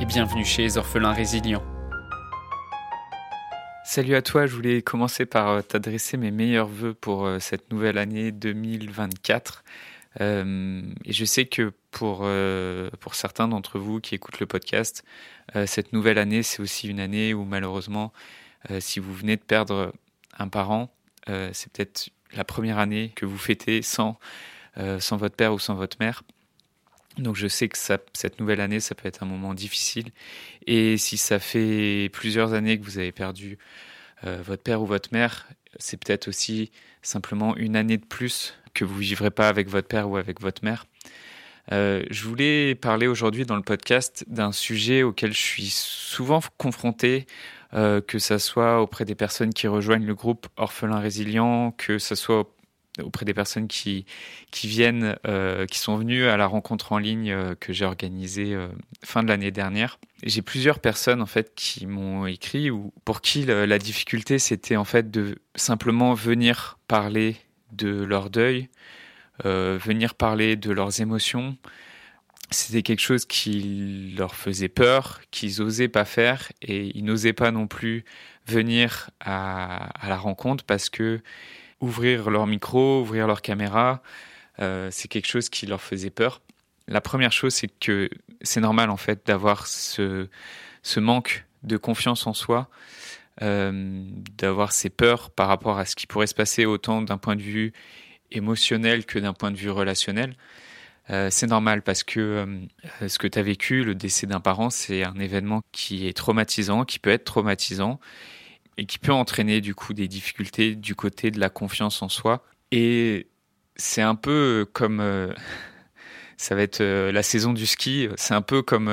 et bienvenue chez les orphelins résilients. Salut à toi, je voulais commencer par euh, t'adresser mes meilleurs voeux pour euh, cette nouvelle année 2024. Euh, et je sais que pour, pour certains d'entre vous qui écoutent le podcast, cette nouvelle année, c'est aussi une année où malheureusement, si vous venez de perdre un parent, c'est peut-être la première année que vous fêtez sans, sans votre père ou sans votre mère. Donc je sais que cette nouvelle année, ça peut être un moment difficile. Et si ça fait plusieurs années que vous avez perdu euh, votre père ou votre mère, c'est peut-être aussi simplement une année de plus que vous vivrez pas avec votre père ou avec votre mère. Euh, je voulais parler aujourd'hui dans le podcast d'un sujet auquel je suis souvent confronté, euh, que ce soit auprès des personnes qui rejoignent le groupe Orphelin Résilient, que ce soit auprès des personnes qui, qui viennent, euh, qui sont venues à la rencontre en ligne euh, que j'ai organisée euh, fin de l'année dernière. J'ai plusieurs personnes en fait qui m'ont écrit ou pour qui la difficulté c'était en fait de simplement venir parler de leur deuil, venir parler de leurs émotions. C'était quelque chose qui leur faisait peur, qu'ils n'osaient pas faire et ils n'osaient pas non plus venir à, à la rencontre parce que ouvrir leur micro, ouvrir leur caméra, euh, c'est quelque chose qui leur faisait peur. La première chose, c'est que c'est normal en fait d'avoir ce, manque de confiance en soi, euh, d'avoir ces peurs par rapport à ce qui pourrait se passer autant d'un point de vue émotionnel que d'un point de vue relationnel. Euh, c'est normal parce que ce que tu as vécu, le décès d'un parent, c'est un événement qui est traumatisant, qui peut être traumatisant et qui peut entraîner du coup des difficultés du côté de la confiance en soi. Et c'est un peu comme euh, ça va être euh, la saison du ski. C'est un peu comme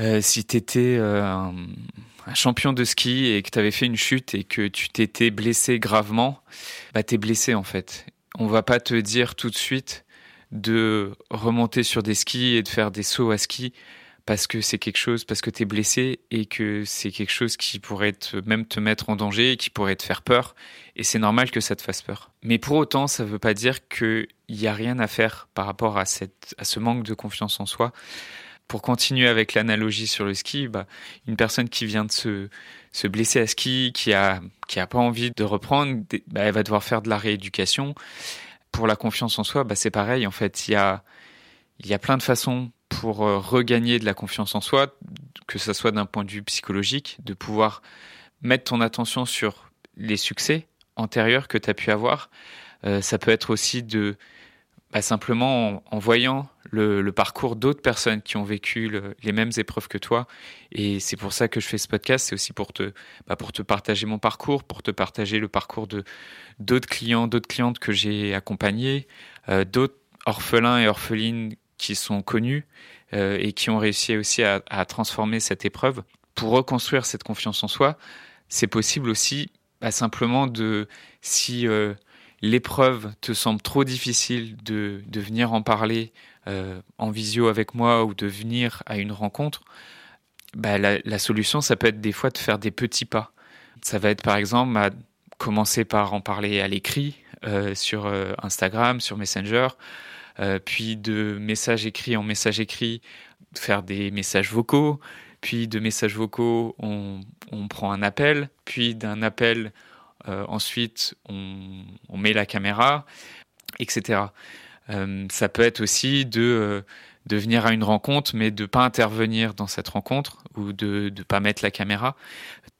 euh, si tu étais un, champion de ski et que tu avais fait une chute et que tu t'étais blessé gravement. Bah t'es blessé en fait. On va pas te dire tout de suite de remonter sur des skis et de faire des sauts à ski parce que c'est quelque chose, parce que tu es blessé et que c'est quelque chose qui pourrait même te mettre en danger, qui pourrait te faire peur. Et c'est normal que ça te fasse peur. Mais pour autant, ça ne veut pas dire qu'il n'y a rien à faire par rapport à, cette, à ce manque de confiance en soi. Pour continuer avec l'analogie sur le ski, bah, une personne qui vient de se, se blesser à ski, qui a, qui a pas envie de reprendre, bah, elle va devoir faire de la rééducation. Pour la confiance en soi, bah, c'est pareil. En fait, il y a, il y a plein de façons pour euh, regagner de la confiance en soi, que ce soit d'un point de vue psychologique, de pouvoir mettre ton attention sur les succès antérieurs que tu as pu avoir. Euh, ça peut être aussi de bah, simplement en, voyant le, parcours d'autres personnes qui ont vécu les mêmes épreuves que toi. Et c'est pour ça que je fais ce podcast. C'est aussi pour te, bah, pour te partager mon parcours, pour te partager le parcours de d'autres clients, d'autres clientes que j'ai accompagnés, euh, d'autres orphelins et orphelines qui sont connus euh, et qui ont réussi aussi à, transformer cette épreuve. Pour reconstruire cette confiance en soi, c'est possible aussi bah, simplement de, si euh, l'épreuve te semble trop difficile, de, de venir en parler euh, en visio avec moi ou de venir à une rencontre, bah, la, solution, ça peut être des fois de faire des petits pas. Ça va être par exemple à commencer par en parler à l'écrit sur Instagram, sur Messenger, euh, puis de messages écrits en messages écrits, faire des messages vocaux, puis de messages vocaux, on, on prend un appel, puis d'un appel, euh, ensuite, on, on, met la caméra, etc. Euh, ça peut être aussi de, de venir à une rencontre, mais de ne pas intervenir dans cette rencontre ou de ne pas mettre la caméra.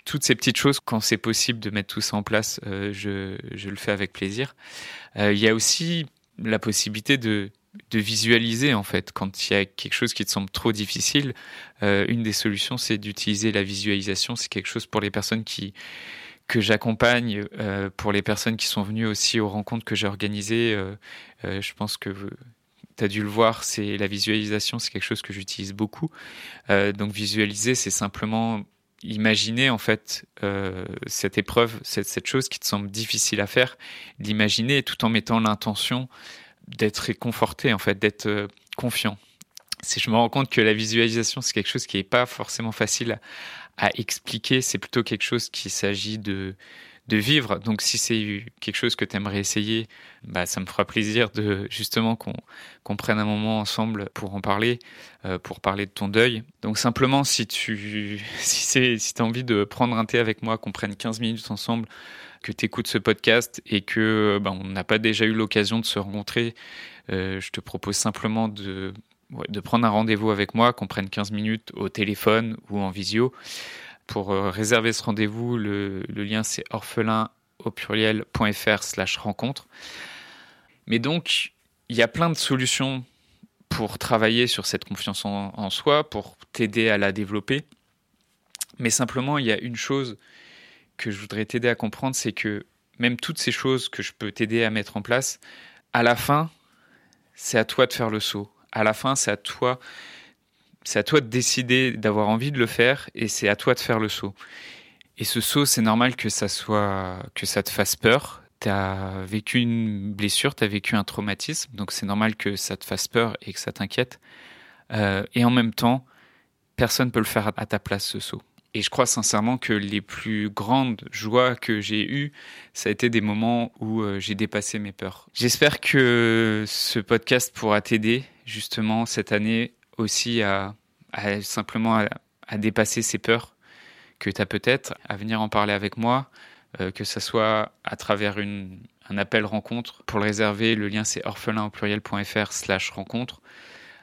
Toutes ces petites choses, quand c'est possible de mettre tout ça en place, je, je, le fais avec plaisir. Il y a aussi la possibilité de, de visualiser en fait quand il y a quelque chose qui te semble trop difficile. Euh, une des solutions, c'est d'utiliser la visualisation. C'est quelque chose pour les personnes qui que j'accompagne, euh, pour les personnes qui sont venues aussi aux rencontres que j'ai organisées. Euh, je pense que tu as dû le voir, c'est la visualisation, c'est quelque chose que j'utilise beaucoup. Donc visualiser, c'est simplement imaginer en fait euh, cette épreuve, cette, cette, chose qui te semble difficile à faire, l'imaginer tout en mettant l'intention d'être réconforté, en fait, d'être euh, confiant. Si je me rends compte que la visualisation, c'est quelque chose qui n'est pas forcément facile à, à expliquer, c'est plutôt quelque chose qui s'agit de de vivre. Donc si c'est quelque chose que tu aimerais essayer, bah, ça me fera plaisir de justement qu'on prenne un moment ensemble pour en parler, euh, pour parler de ton deuil. Donc simplement si tu si si as envie de prendre un thé avec moi, qu'on prenne 15 minutes ensemble, que tu écoutes ce podcast et que bah, on n'a pas déjà eu l'occasion de se rencontrer, euh, je te propose simplement de, de prendre un rendez-vous avec moi, qu'on prenne 15 minutes au téléphone ou en visio pour euh, réserver ce rendez-vous, le, lien c'est orphelin au pluriel.fr slash rencontre. Mais donc, il y a plein de solutions pour travailler sur cette confiance en, soi, pour t'aider à la développer. Mais simplement, il y a une chose que je voudrais t'aider à comprendre, c'est que même toutes ces choses que je peux t'aider à mettre en place, à la fin, c'est à toi de faire le saut. À la fin, c'est à toi c'est à toi de décider d'avoir envie de le faire et c'est à toi de faire le saut. Et ce saut, c'est normal que ça soit, que ça te fasse peur. Tu as vécu une blessure, tu as vécu un traumatisme, donc c'est normal que ça te fasse peur et que ça t'inquiète. Euh, et en même temps, personne peut le faire à ta place, ce saut. Et je crois sincèrement que les plus grandes joies que j'ai eues, ça a été des moments où euh, j'ai dépassé mes peurs. J'espère que ce podcast pourra t'aider justement cette année aussi à, simplement à, dépasser ces peurs que tu as peut-être, à venir en parler avec moi, euh, que ce soit à travers une, un appel rencontre. Pour le réserver, le lien c'est orphelin au pluriel.fr slash rencontre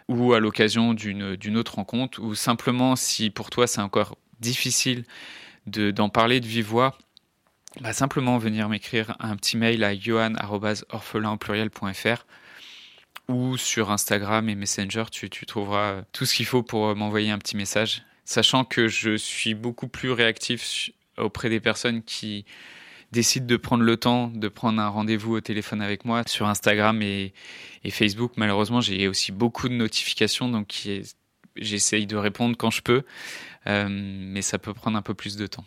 ou à l'occasion d'une autre rencontre, ou simplement si pour toi c'est encore difficile d'en parler de vive voix, bah simplement venir m'écrire un petit mail à johan.orphelin ou sur Instagram et Messenger, tu, trouveras tout ce qu'il faut pour euh, m'envoyer un petit message. Sachant que je suis beaucoup plus réactif auprès des personnes qui décident de prendre le temps de prendre un rendez-vous au téléphone avec moi sur Instagram et, Facebook. Malheureusement, j'ai aussi beaucoup de notifications, donc j'essaye de répondre quand je peux, euh, mais ça peut prendre un peu plus de temps.